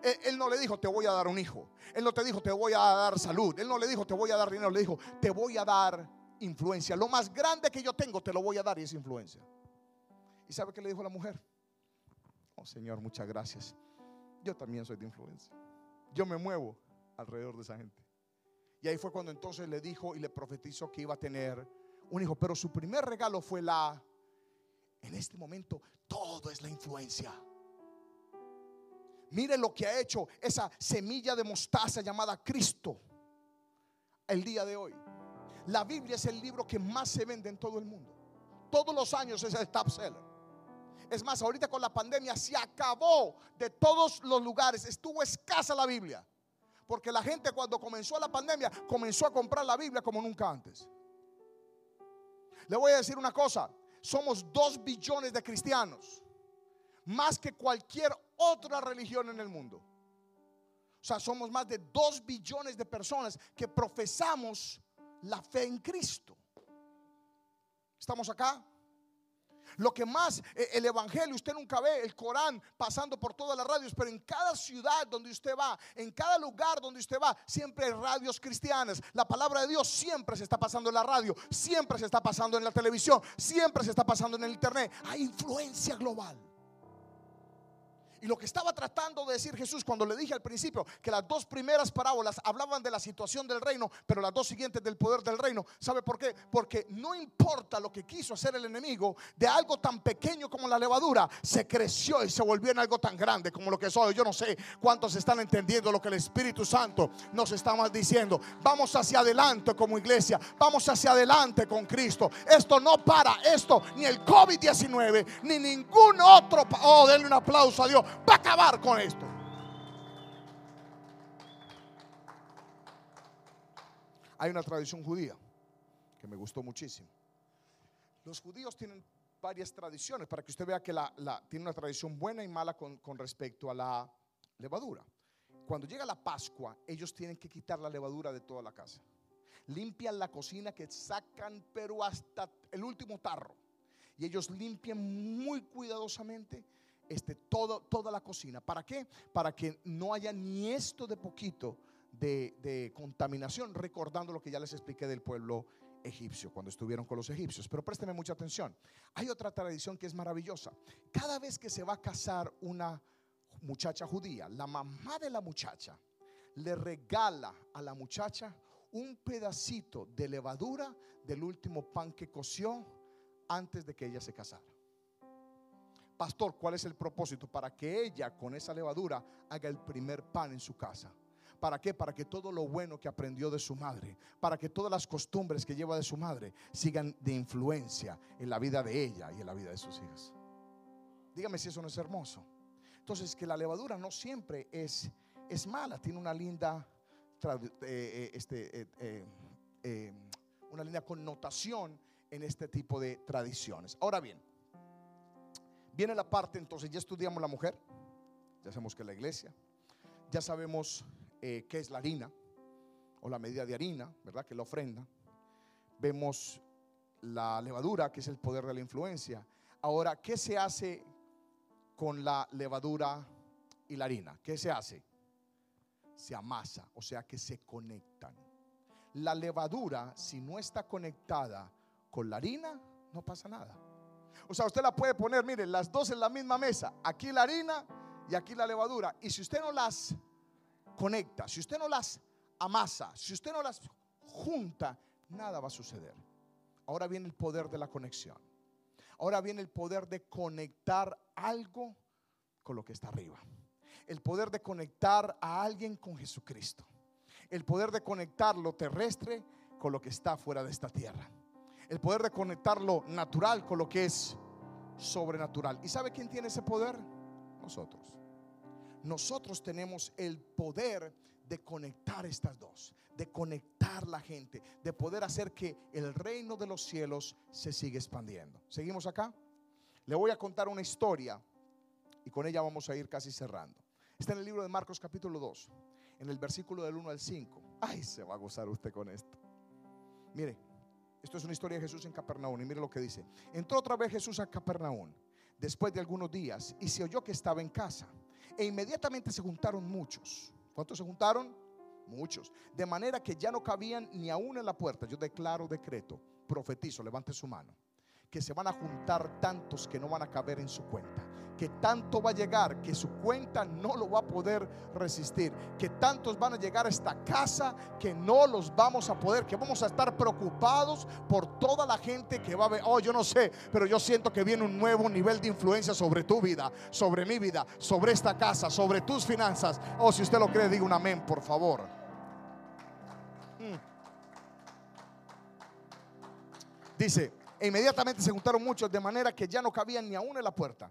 Él, no le dijo, te voy a dar un hijo. Él no te dijo, te voy a dar salud. Él no le dijo, te voy a dar dinero. Le dijo, te voy a dar influencia. Lo más grande que yo tengo, te lo voy a dar y es influencia. ¿Y sabe qué le dijo la mujer? Oh Señor, muchas gracias. Yo también soy de influencia. Yo me muevo alrededor de esa gente. Y ahí fue cuando entonces le dijo y le profetizó que iba a tener un hijo. Pero su primer regalo fue la... En este momento todo es la influencia. Mire lo que ha hecho esa semilla de mostaza llamada Cristo el día de hoy. La Biblia es el libro que más se vende en todo el mundo. Todos los años es el top seller. Es más, ahorita con la pandemia se acabó de todos los lugares. Estuvo escasa la Biblia. Porque la gente cuando comenzó la pandemia comenzó a comprar la Biblia como nunca antes. Le voy a decir una cosa. Somos dos billones de cristianos. Más que cualquier otra religión en el mundo. O sea, somos más de dos billones de personas que profesamos la fe en Cristo. ¿Estamos acá? Lo que más eh, el Evangelio, usted nunca ve el Corán pasando por todas las radios, pero en cada ciudad donde usted va, en cada lugar donde usted va, siempre hay radios cristianas. La palabra de Dios siempre se está pasando en la radio, siempre se está pasando en la televisión, siempre se está pasando en el internet. Hay influencia global. Y lo que estaba tratando de decir Jesús cuando le dije al principio que las dos primeras parábolas hablaban de la situación del reino, pero las dos siguientes del poder del reino, ¿sabe por qué? Porque no importa lo que quiso hacer el enemigo, de algo tan pequeño como la levadura, se creció y se volvió en algo tan grande como lo que soy. Yo no sé cuántos están entendiendo lo que el Espíritu Santo nos está diciendo. Vamos hacia adelante como iglesia, vamos hacia adelante con Cristo. Esto no para, esto ni el COVID-19, ni ningún otro. Oh, denle un aplauso a Dios va a acabar con esto. Hay una tradición judía que me gustó muchísimo. Los judíos tienen varias tradiciones para que usted vea que la, tiene una tradición buena y mala con, con respecto a la levadura. Cuando llega la Pascua, ellos tienen que quitar la levadura de toda la casa. Limpian la cocina que sacan, pero hasta el último tarro. Y ellos limpian muy cuidadosamente este, todo, toda la cocina. ¿Para qué? Para que no haya ni esto de poquito de, contaminación, recordando lo que ya les expliqué del pueblo egipcio, cuando estuvieron con los egipcios. Pero présteme mucha atención. Hay otra tradición que es maravillosa. Cada vez que se va a casar una muchacha judía, la mamá de la muchacha le regala a la muchacha un pedacito de levadura del último pan que coció antes de que ella se casara. Pastor, ¿cuál es el propósito? Para que ella con esa levadura haga el primer pan en su casa. ¿Para qué? Para que todo lo bueno que aprendió de su madre, para que todas las costumbres que lleva de su madre sigan de influencia en la vida de ella y en la vida de sus hijas. Dígame si eso no es hermoso. Entonces, que la levadura no siempre es, es mala, tiene una linda, eh, eh, este, eh, una linda connotación en este tipo de tradiciones. Ahora bien, Viene la parte, entonces ya estudiamos la mujer, ya sabemos que es la iglesia, ya sabemos eh, qué es la harina o la medida de harina, ¿verdad? Que es la ofrenda. Vemos la levadura, que es el poder de la influencia. Ahora, ¿qué se hace con la levadura y la harina? ¿Qué se hace? Se amasa, o sea que se conectan. La levadura, si no está conectada con la harina, no pasa nada. O sea, usted la puede poner, mire, las dos en la misma mesa. Aquí la harina y aquí la levadura. Y si usted no las conecta, si usted no las amasa, si usted no las junta, nada va a suceder. Ahora viene el poder de la conexión. Ahora viene el poder de conectar algo con lo que está arriba. El poder de conectar a alguien con Jesucristo. El poder de conectar lo terrestre con lo que está fuera de esta tierra el poder de conectar lo natural con lo que es sobrenatural. ¿Y sabe quién tiene ese poder? Nosotros. Nosotros tenemos el poder de conectar estas dos, de conectar la gente, de poder hacer que el reino de los cielos se siga expandiendo. ¿Seguimos acá? Le voy a contar una historia y con ella vamos a ir casi cerrando. Está en el libro de Marcos capítulo 2, en el versículo del 1 al 5. Ay, se va a gozar usted con esto. Mire, esto es una historia de Jesús en Capernaum y mire lo que dice. Entró otra vez Jesús a Capernaum después de algunos días y se oyó que estaba en casa. E inmediatamente se juntaron muchos. ¿Cuántos se juntaron? Muchos. De manera que ya no cabían ni aún en la puerta. Yo declaro decreto, profetizo, levante su mano. Que se van a juntar tantos que no van a caber en su cuenta que tanto va a llegar que su cuenta no lo va a poder resistir, que tantos van a llegar a esta casa que no los vamos a poder, que vamos a estar preocupados por toda la gente que va a ver, oh yo no sé, pero yo siento que viene un nuevo nivel de influencia sobre tu vida, sobre mi vida, sobre esta casa, sobre tus finanzas. Oh, si usted lo cree, diga un amén, por favor. Mm. Dice, e inmediatamente se juntaron muchos de manera que ya no cabían ni aún en la puerta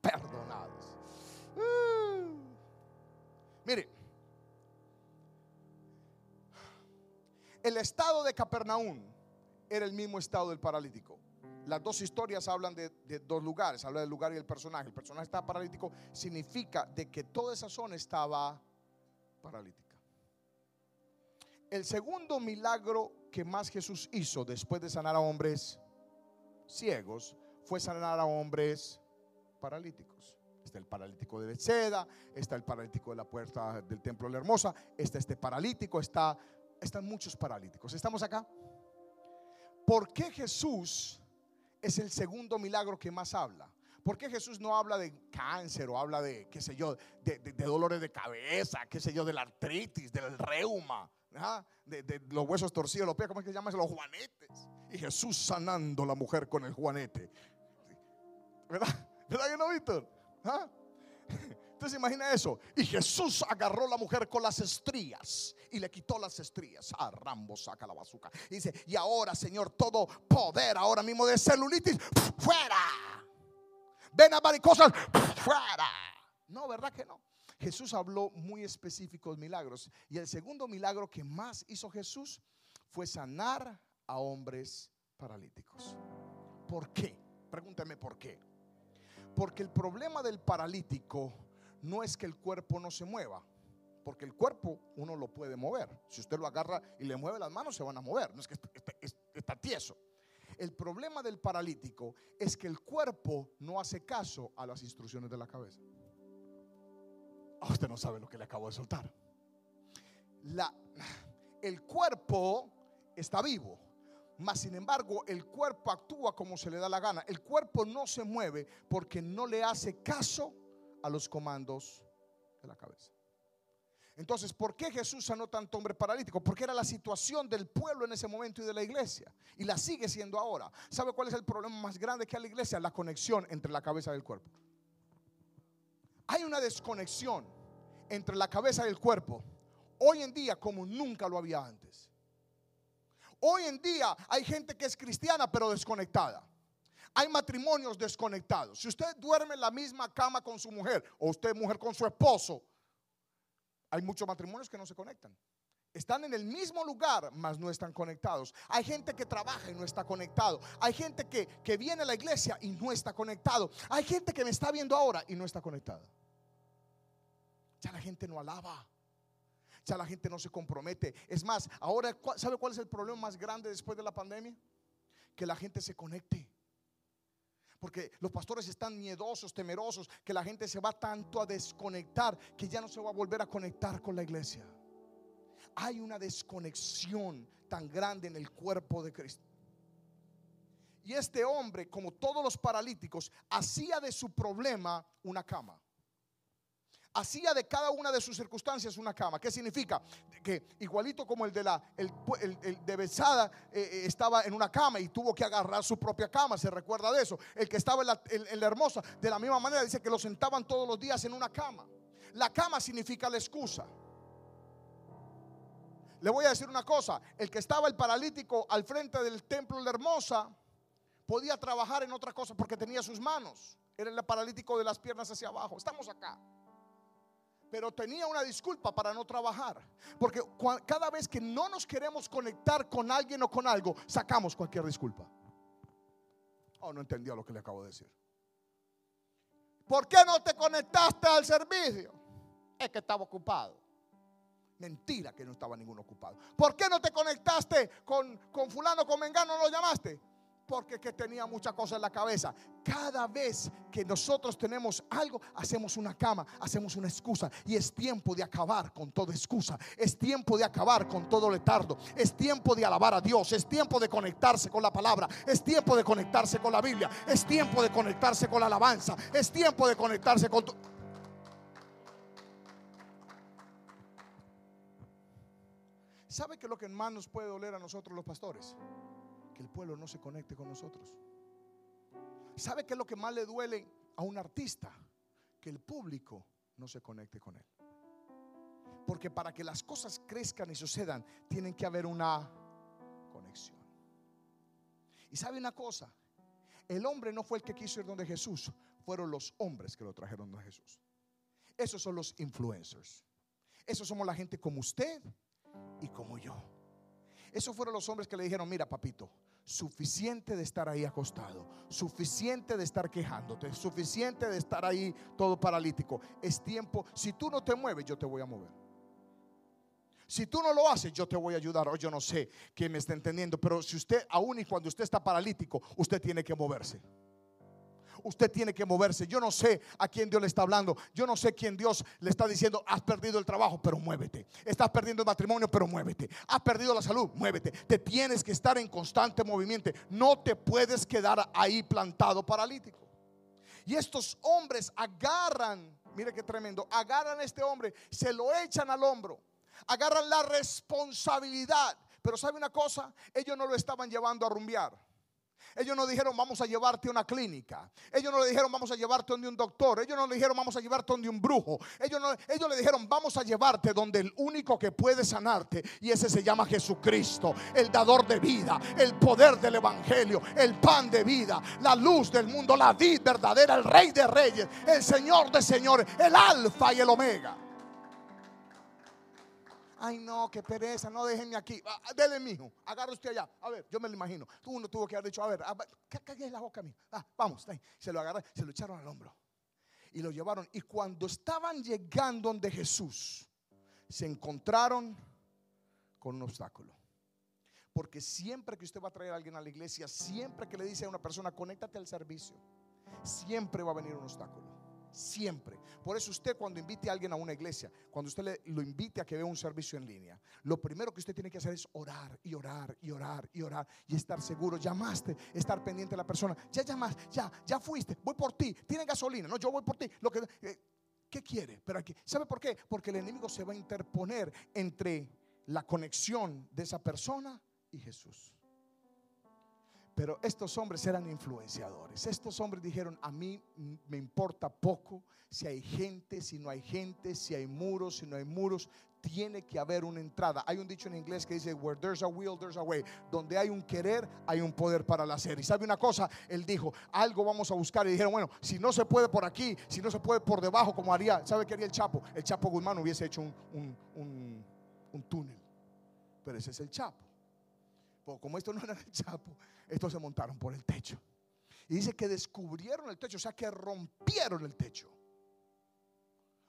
perdonados. Uh. Mire, el estado de Capernaum era el mismo estado del paralítico. Las dos historias hablan de, dos lugares, habla del lugar y el personaje. El personaje está paralítico, significa de que toda esa zona estaba paralítica. El segundo milagro que más Jesús hizo después de sanar a hombres ciegos fue sanar a hombres paralíticos. Está el paralítico de Bethsaida, está el paralítico de la puerta del templo de la Hermosa, está este paralítico, está, están muchos paralíticos. ¿Estamos acá? ¿Por qué Jesús es el segundo milagro que más habla? ¿Por qué Jesús no habla de cáncer o habla de, qué sé yo, de, dolores de cabeza, qué sé yo, de la artritis, del reuma, de, los huesos torcidos, los pies, ¿cómo es que se llama? Los juanetes. Y Jesús sanando la mujer con el juanete. ¿Verdad? ¿Verdad que no, Víctor? ¿Ah? Entonces imagina eso. Y Jesús agarró a la mujer con las estrías y le quitó las estrías. Ah, Rambo saca la bazuca. Y dice, y ahora, Señor, todo poder ahora mismo de celulitis, fuera. Ven a varicosas, fuera. No, ¿verdad que no? Jesús habló muy específicos milagros. Y el segundo milagro que más hizo Jesús fue sanar a hombres paralíticos. ¿Por qué? Pregúntame por qué. Porque el problema del paralítico no es que el cuerpo no se mueva, porque el cuerpo uno lo puede mover. Si usted lo agarra y le mueve las manos, se van a mover. No es que está, tieso. El problema del paralítico es que el cuerpo no hace caso a las instrucciones de la cabeza. Ah, usted no sabe lo que le acabo de soltar. La, el cuerpo está vivo, mas sin embargo el cuerpo actúa como se le da la gana. El cuerpo no se mueve porque no le hace caso a los comandos de la cabeza. Entonces, ¿por qué Jesús sanó tanto hombre paralítico? Porque era la situación del pueblo en ese momento y de la iglesia. Y la sigue siendo ahora. ¿Sabe cuál es el problema más grande que hay la iglesia? La conexión entre la cabeza y el cuerpo. Hay una desconexión entre la cabeza y el cuerpo. Hoy en día como nunca lo había antes. Hoy en día hay gente que es cristiana pero desconectada. Hay matrimonios desconectados. Si usted duerme en la misma cama con su mujer o usted mujer con su esposo, hay muchos matrimonios que no se conectan. Están en el mismo lugar, mas no están conectados. Hay gente que trabaja y no está conectado. Hay gente que, que viene a la iglesia y no está conectado. Hay gente que me está viendo ahora y no está conectada. Ya la gente no alaba. Ya la gente no se compromete. Es más, ahora, ¿sabe cuál es el problema más grande después de la pandemia? Que la gente se conecte. Porque los pastores están miedosos, temerosos, que la gente se va tanto a desconectar que ya no se va a volver a conectar con la iglesia. Hay una desconexión tan grande en el cuerpo de Cristo. Y este hombre, como todos los paralíticos, hacía de su problema una cama hacía de cada una de sus circunstancias una cama. ¿Qué significa? Que igualito como el de la de Besada eh, eh, estaba en una cama y tuvo que agarrar su propia cama, se recuerda de eso. El que estaba en la, hermosa, de la misma manera dice que lo sentaban todos los días en una cama. La cama significa la excusa. Le voy a decir una cosa, el que estaba el paralítico al frente del templo de la hermosa podía trabajar en otra cosa porque tenía sus manos. Era el paralítico de las piernas hacia abajo. Estamos acá pero tenía una disculpa para no trabajar. Porque cada vez que no nos queremos conectar con alguien o con algo, sacamos cualquier disculpa. Oh, no entendió lo que le acabo de decir. ¿Por qué no te conectaste al servicio? Es que estaba ocupado. Mentira que no estaba ninguno ocupado. ¿Por qué no te conectaste con, con fulano, con mengano, no lo llamaste? Porque que tenía muchas cosas en la cabeza. Cada vez que nosotros tenemos algo, hacemos una cama, hacemos una excusa. Y es tiempo de acabar con toda excusa. Es tiempo de acabar con todo letardo. Es tiempo de alabar a Dios. Es tiempo de conectarse con la palabra. Es tiempo de conectarse con la Biblia. Es tiempo de conectarse con la alabanza. Es tiempo de conectarse con... ¿Sabe que lo que más nos puede doler a nosotros los pastores? El pueblo no se conecte con nosotros. ¿Sabe qué es lo que más le duele a un artista? Que el público no se conecte con él. Porque para que las cosas crezcan y sucedan, tienen que haber una conexión. Y sabe una cosa, El hombre no fue el que quiso ir donde Jesús, fueron los hombres que lo trajeron donde Jesús. Esos son los influencers. Esos somos la gente como usted y como yo. Esos fueron los hombres que le dijeron, mira papito, suficiente de estar ahí acostado, suficiente de estar quejándote, suficiente de estar ahí todo paralítico. Es tiempo, si tú no te mueves, yo te voy a mover. Si tú no lo haces, yo te voy a ayudar. O yo no sé quién me está entendiendo, pero si usted, aún y cuando usted está paralítico, usted tiene que moverse usted tiene que moverse. Yo no sé a quién Dios le está hablando. Yo no sé quién Dios le está diciendo, has perdido el trabajo, pero muévete. Estás perdiendo el matrimonio, pero muévete. Has perdido la salud, muévete. Te tienes que estar en constante movimiento. No te puedes quedar ahí plantado paralítico. Y estos hombres agarran, mire qué tremendo, agarran a este hombre, se lo echan al hombro agarran la responsabilidad. Pero sabe una cosa, ellos no lo estaban llevando a rumbear. Ellos no dijeron vamos a llevarte a una clínica. Ellos no le dijeron vamos a llevarte donde un doctor. Ellos no le dijeron vamos a llevarte donde un brujo. Ellos, no, ellos le dijeron vamos a llevarte donde el único que puede sanarte. Y ese se llama Jesucristo, el dador de vida, el poder del Evangelio, el pan de vida, la luz del mundo, la vida verdadera, el rey de reyes, el Señor de señores, el alfa y el omega. Ay, no, qué pereza, no déjenme aquí. Ah, ah, dele, mijo, agarra usted allá. A ver, yo me lo imagino. Uno tuvo que haber dicho, a ver, ¿qué es la boca mía? Ah, vamos, se lo agarraron, se lo echaron al hombro. Y lo llevaron. Y cuando estaban llegando donde Jesús, se encontraron con un obstáculo. Porque siempre que usted va a traer a alguien a la iglesia, siempre que le dice a una persona, conéctate al servicio, siempre va a venir un obstáculo. Siempre. Por eso usted cuando invite a alguien a una iglesia, cuando usted le, lo invite a que vea un servicio en línea, lo primero que usted tiene que hacer es orar y orar y orar y orar y estar seguro. Llamaste, estar pendiente de la persona. Ya llamaste, ya, ya fuiste, voy por ti. Tiene gasolina, no, yo voy por ti. Lo que, eh, ¿Qué quiere? Pero aquí, ¿sabe por qué? Porque el enemigo se va a interponer entre la conexión de esa persona y Jesús. Pero estos hombres eran influenciadores. Estos hombres dijeron, a mí me importa poco si hay gente, si no hay gente, si hay muros, si no hay muros. Tiene que haber una entrada. Hay un dicho en inglés que dice, where there's a will, there's a way. Donde hay un querer, hay un poder para el hacer. Y sabe una cosa, él dijo, algo vamos a buscar. Y dijeron, bueno, si no se puede por aquí, si no se puede por debajo, como haría, ¿sabe qué haría el Chapo? El Chapo Guzmán hubiese hecho un, un túnel. Pero ese es el Chapo. Como esto no era el Chapo, estos se montaron por el techo. Y dice que descubrieron el techo, o sea que rompieron el techo.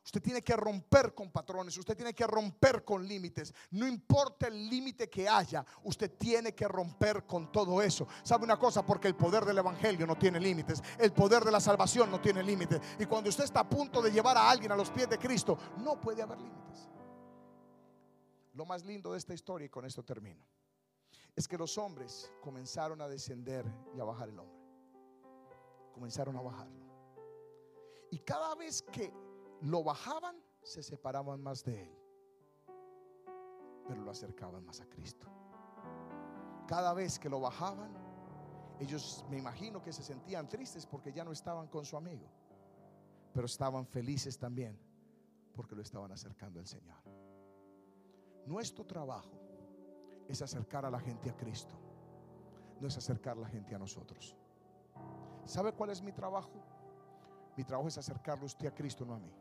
Usted tiene que romper con patrones, usted tiene que romper con límites. No importa el límite que haya, usted tiene que romper con todo eso. ¿Sabe una cosa? Porque el poder del Evangelio no tiene límites. El poder de la salvación no tiene límites. Y cuando usted está a punto de llevar a alguien a los pies de Cristo, no puede haber límites. Lo más lindo de esta historia, y con esto termino es que los hombres comenzaron a descender y a bajar el hombre. Comenzaron a bajarlo. Y cada vez que lo bajaban, se separaban más de él. Pero lo acercaban más a Cristo. Cada vez que lo bajaban, ellos me imagino que se sentían tristes porque ya no estaban con su amigo. Pero estaban felices también porque lo estaban acercando al Señor. Nuestro trabajo es acercar a la gente a Cristo, no es acercar a la gente a nosotros. ¿Sabe cuál es mi trabajo? Mi trabajo es acercarlo usted a Cristo, no a mí.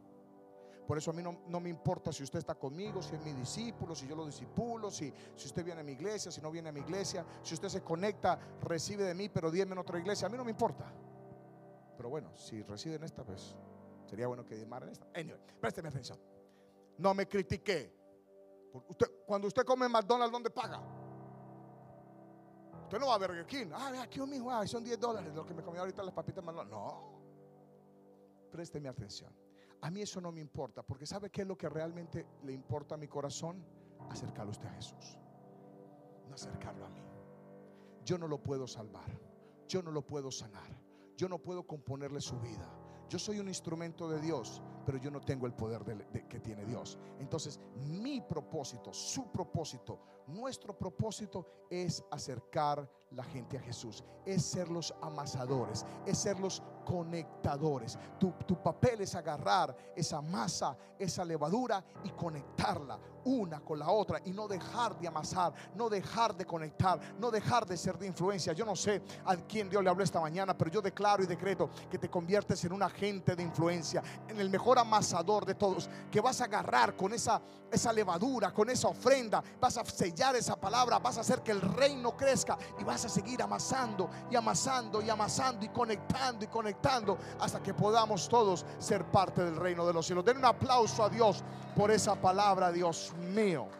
Por eso a mí no, me importa si usted está conmigo, si es mi discípulo, si yo lo discipulo, si, si usted viene a mi iglesia, si no viene a mi iglesia, si usted se conecta, recibe de mí, pero dígame en otra iglesia. A mí no me importa. Pero bueno, si reside en esta, pues sería bueno que diezmara en esta. Anyway, présteme atención. No me critiqué. Cuando usted come McDonald's, ¿dónde paga? Usted no va a Burger King. Ah, aquí un mijo, son 10 dólares lo que me comió ahorita las papitas McDonald's. No. Présteme atención. A mí eso no me importa, porque ¿sabe qué es lo que realmente le importa a mi corazón? Acercarlo usted a Jesús. No acercarlo a mí. Yo no lo puedo salvar. Yo no lo puedo sanar. Yo no puedo componerle su vida. Yo soy un instrumento de Dios, pero yo no tengo el poder que tiene Dios. Entonces, mi propósito, su propósito, nuestro propósito es acercar la gente a Jesús, es ser los amasadores, es ser los conectadores. Tu, tu papel es agarrar esa masa, esa levadura y conectarla una con la otra y no dejar de amasar, no dejar de conectar, no dejar de ser de influencia. Yo no sé a quién Dios le habló esta mañana, pero yo declaro y decreto que te conviertes en un agente de influencia, en el mejor amasador de todos, que vas a agarrar con esa, esa levadura, con esa ofrenda, vas a sellar esa palabra, vas a hacer que el reino crezca y vas a seguir amasando y amasando y amasando y conectando y hasta que podamos todos ser parte del reino de los cielos. Den un aplauso a Dios por esa palabra, Dios mío.